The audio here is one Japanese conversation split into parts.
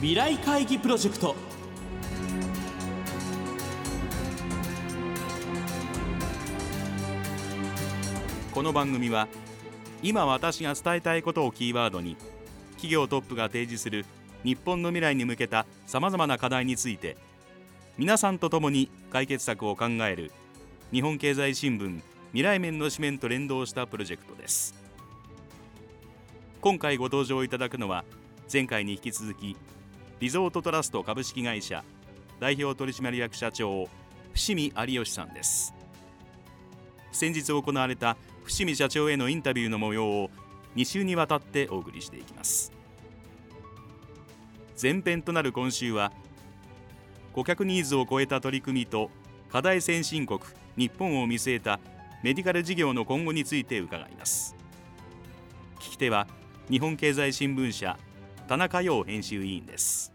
未来会議プロジェクト。この番組は今私が伝えたいことをキーワードに企業トップが提示する日本の未来に向けたさまざまな課題について皆さんと共に解決策を考える日本経済新聞未来面の紙面と連動したプロジェクトです。今回ご登場いただくのは前回に引き続きリゾートトラスト株式会社代表取締役社長伏見有吉さんです。先日行われた伏見社長へのインタビューの模様を2週にわたってお送りしていきます。前編となる今週は顧客ニーズを超えた取り組みと課題先進国日本を見据えたメディカル事業の今後について伺います。聞き手は日本経済新聞社田中陽編集委員です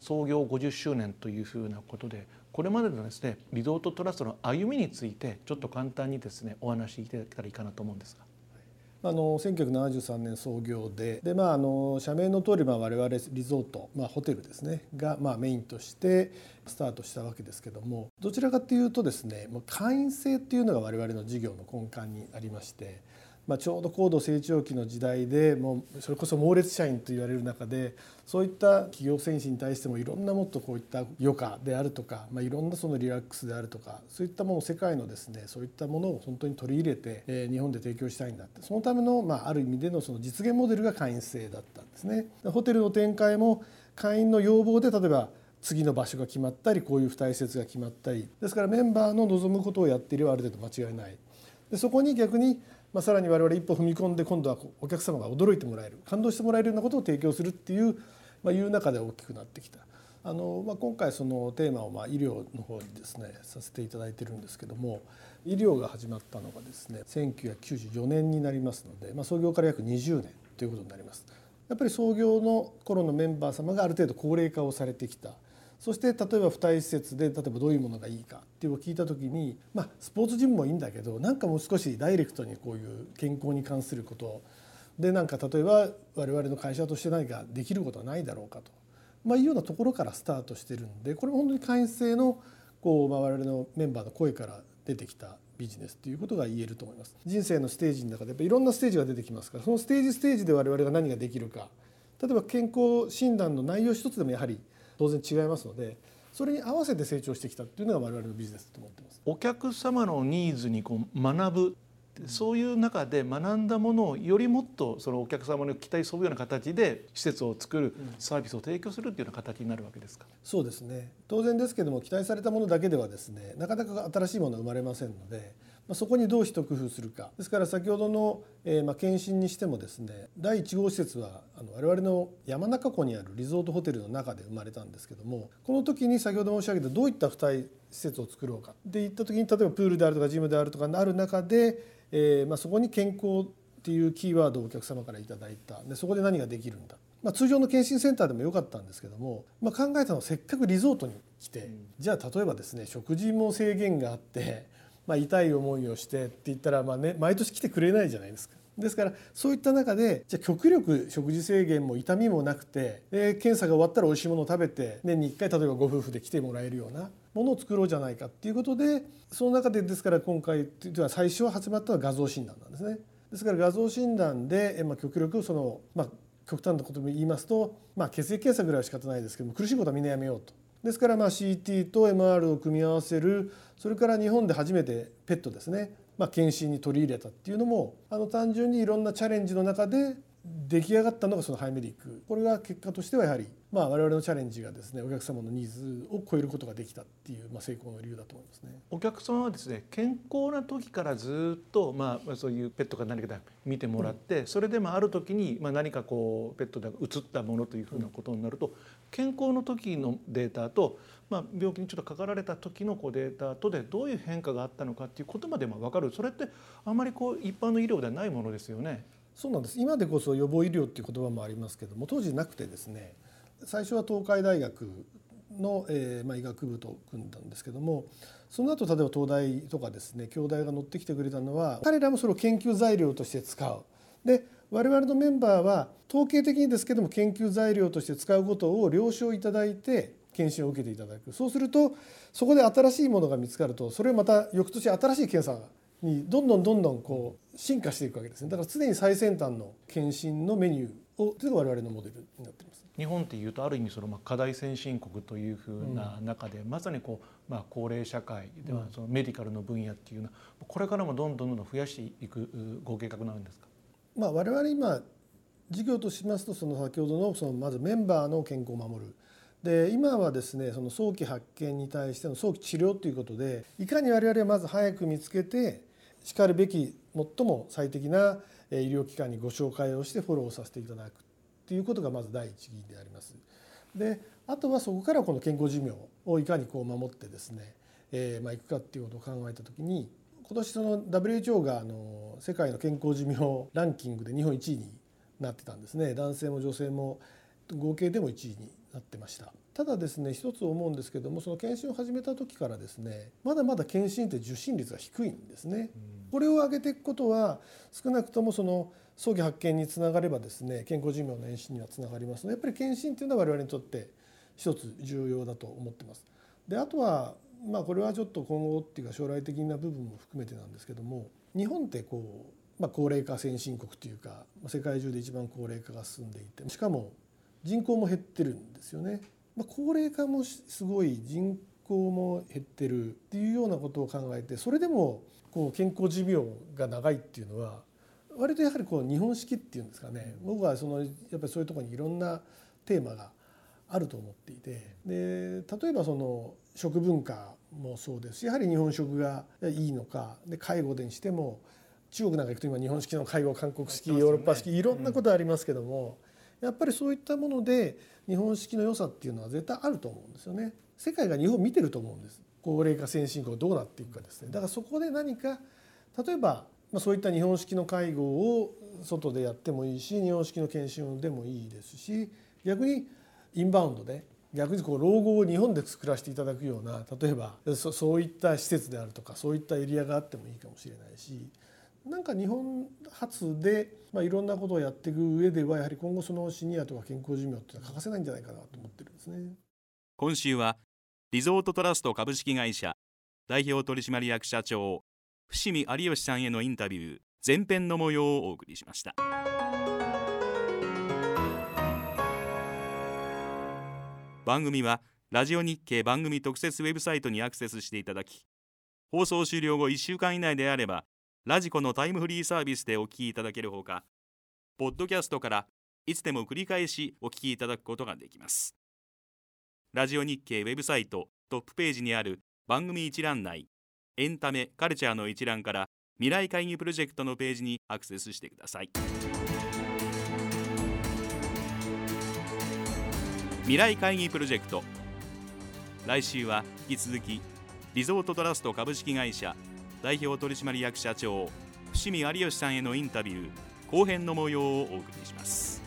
創業50周年というふうなことでこれまでのですねリゾートトラストの歩みについてちょっと簡単にですねお話しいただけたらいいかなと思うんですが。あの1973年創業でで、まあ、あの社名の通り、まあ、我々リゾート、まあ、ホテルですねが、まあ、メインとしてスタートしたわけですけどもどちらかというとですね会員制っていうのが我々の事業の根幹にありましてまあ、ちょうど高度成長期の時代でもうそれこそ猛烈社員と言われる中でそういった企業戦士に対してもいろんなもっとこういった余暇であるとか、まあ、いろんなそのリラックスであるとかそういったものを世界のですねそういったものを本当に取り入れて、えー、日本で提供したいんだってそのための、まあ、ある意味でのその実現モデルが会員制だったんですね。ホテルの展開も会員の要望で例えば次の場所が決まったりこういう付帯施設が決まったりですからメンバーの望むことをやっていればある程度間違いない。でそこに逆にまあ、さらに我々一歩踏み込んで今度はお客様が驚いてもらえる感動してもらえるようなことを提供するっていう、まあ、いう中で大きくなってきた。あのまあ、今回そのテーマをまあ医療の方にですねさせていただいてるんですけども医療が始まったのがですね1994年になりますので、まあ、創業から約20年ということになります。やっぱり創業の頃のメンバー様がある程度高齢化をされてきたそして例えば付帯施設で例えばどういうものがいいかっていうのを聞いた時にまあスポーツジムもいいんだけどなんかもう少しダイレクトにこういう健康に関すること。でなんか例えば我々の会社として何かできることはないだろうかと、まあ、いうようなところからスタートしてるんでこれも本当に会員制のこう、まあ、我々のメンバーの声から出てきたビジネスということが言えると思います。人生のステージの中でやっぱいろんなステージが出てきますからそのステージステージで我々が何ができるか。例えば健康診断の内容一つでもやはり当然違いますのでそれに合わせて成長してきたっていうのが我々のビジネスと思ってます。お客様のニーズにこう学ぶそういう中で学んだものをよりもっとそのお客様の期待に沿うような形で施設を作るサービスを提供するっていうような形になるわけですか？そうですね。当然ですけども期待されたものだけではですね、なかなか新しいものは生まれませんので、まあ、そこにどう一工夫するか。ですから先ほどの、えー、まあ検診にしてもですね、第1号施設はあの我々の山中湖にあるリゾートホテルの中で生まれたんですけども、この時に先ほど申し上げたどういった付帯施設を作ろうか。っていった時に例えばプールであるとかジムであるとかある中でえーまあ、そこに健康っていうキーワードをお客様から頂いた。でそこで何ができるんだ、まあ、通常の検診センターでもよかったんですけども、まあ、考えたのはせっかくリゾートに来て、うん、じゃあ例えばですね食事も制限があって、まあ、痛い思いをしてって言ったら、まあね、毎年来てくれないじゃないですか。ですからそういった中でじゃ極力食事制限も痛みもなくてで検査が終わったら美味しいものを食べて年に1回例えばご夫婦で来てもらえるようなものを作ろうじゃないかっていうことでその中でですから今回というのは最初は始まったのは画像診断なんですね。ですから画像診断で、まあ、極力その、まあ、極端なことも言いますと、まあ、血液検査ぐらいは仕方ないですけども苦しいことはみんなやめようと。ですからまあ CT と MR を組み合わせるそれから日本で初めてペットですね、まあ、検診に取り入れたっていうのもあの単純にいろんなチャレンジの中で出来上がったのがそのハイメディックこれが結果としてはやはりまあ我々のチャレンジがですねお客様のニーズを超えることができたっていうまあ成功の理由だと思いますね。お客様はですね健康な時からずっとまあそういうペットか何かで見てもらって、うん、それでもある時にまあ何かこうペットで移ったものというふうなことになると、健康の時のデータとまあ病気にちょっとかかられた時のこうデータとでどういう変化があったのかっていうことまでも分かるそれってあまりこう一般の医療ではないものですよね。そうなんです今でこそ予防医療っていう言葉もありますけども当時なくてですね最初は東海大学の、えーまあ、医学部と組んだんですけどもその後例えば東大とかですね京大が乗ってきてくれたのは彼らもそれを研究材料として使う。で我々のメンバーは統計的にですけども研究材料として使うことを了承いただいて検診を受けていただくそうするとそこで新しいものが見つかるとそれをまた翌年新しい検査がにどんどんどんどんこう進化していくわけですねだから常に最先端の検診のメニューをというのが我々のモデルになっています。日本っていうとある意味そのまあ課題先進国というふうな中で、まさにこうまあ高齢社会ではそのメディカルの分野っていうのはこれからもどんどんどんどん増やしていくご計画なんですか？まあ我々今事業としますとその先ほどのそのまずメンバーの健康を守るで今はですねその早期発見に対しての早期治療ということでいかに我々はまず早く見つけてしかるべき最も最適な医療機関にご紹介をしてフォローさせていただくということがまず第一義であります。であとはそこからこの健康寿命をいかにこう守ってですね、えー、まあいくかっていうことを考えた時に今年その WHO があの世界の健康寿命ランキングで日本1位になってたんですね男性も女性も合計でも1位になってましたただですね一つ思うんですけどもその検診を始めた時からですねまだまだ検診って受診率が低いんですね、これを上げていくことは少なくともその早期発見につながればですね健康寿命の延伸にはつながりますのでやっぱり検診っていうのは我々にとって一つ重要だと思ってます。であとはまあこれはちょっと今後っていうか将来的な部分も含めてなんですけども日本ってこうまあ、高齢化先進国というか世界中で一番高齢化が進んでいてしかも人口も減ってるんですよね。まあ、高齢化もすごい人口も減ってるっていうようなことを考えてそれでもこう健康寿命が長いっていうのは割とやはりこう日本式っていうんですかね。僕はそのやっぱりそういうところにいろんなテーマがあると思っていて。で例えばその食文化もそうですしやはり日本食がいいのかで介護でにしても中国なんか行くと今日本式の介護韓国式ヨーロッパ式いろんなことありますけどもやっぱりそういったもので日本式の良さっていうのは絶対あると思うんですよね。世界が日本を見てると思うんです。高齢化先進国どうなっていくかですね。だからそこで何か例えばまあ、そういった日本式の介護を外でやってもいいし日本式の研修でもいいですし逆にインバウンドで逆にこう老後を日本で作らせていただくような例えばそそういった施設であるとかそういったエリアがあってもいいかもしれないしなんか日本初で、まあ、いろんなことをやっていく上ではやはり今後そのシニアとか健康寿命っていうのは欠かせないんじゃないかなと思ってるんですね。今週はリゾートトラスト株式会社代表取締役社長伏見有吉さんへのインタビュー前編の模様をお送りしました番組はラジオ日経番組特設ウェブサイトにアクセスしていただき放送終了後1週間以内であればラジコのタイムフリーサービスでお聞きいただけるほかポッドキャストからいつでも繰り返しお聞きいただくことができます。ラジオ日経ウェブサイトトップページにある番組一覧内エンタメ・カルチャーの一覧から未来会議プロジェクトのページにアクセスしてください。未来会議プロジェクト。来週は引き続きリゾートトラスト株式会社代表取締役社長伏見有吉さんへのインタビュー後編の模様をお送りします。